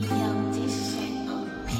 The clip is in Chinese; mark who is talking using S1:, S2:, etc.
S1: 两只手，不配。